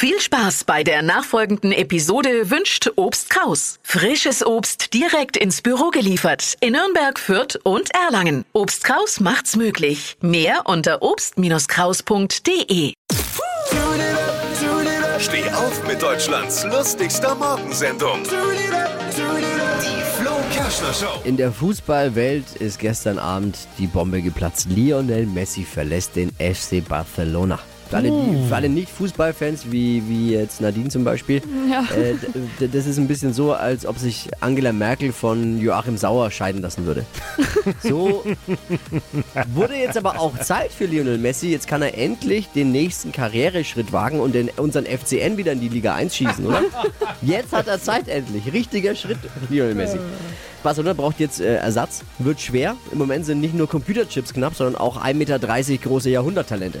Viel Spaß bei der nachfolgenden Episode wünscht Obst Kraus. Frisches Obst direkt ins Büro geliefert in Nürnberg, Fürth und Erlangen. Obst Kraus macht's möglich. Mehr unter obst-kraus.de. Steh auf mit Deutschlands lustigster Morgensendung. Die Flo Kerschner Show. In der Fußballwelt ist gestern Abend die Bombe geplatzt. Lionel Messi verlässt den FC Barcelona. Für alle, die, für alle Nicht-Fußballfans, wie, wie jetzt Nadine zum Beispiel, äh, d- d- das ist ein bisschen so, als ob sich Angela Merkel von Joachim Sauer scheiden lassen würde. So wurde jetzt aber auch Zeit für Lionel Messi. Jetzt kann er endlich den nächsten Karriereschritt wagen und den, unseren FCN wieder in die Liga 1 schießen, oder? Jetzt hat er Zeit endlich. Richtiger Schritt, Lionel Messi. Barcelona braucht jetzt äh, Ersatz. Wird schwer. Im Moment sind nicht nur Computerchips knapp, sondern auch 1,30 Meter große Jahrhunderttalente.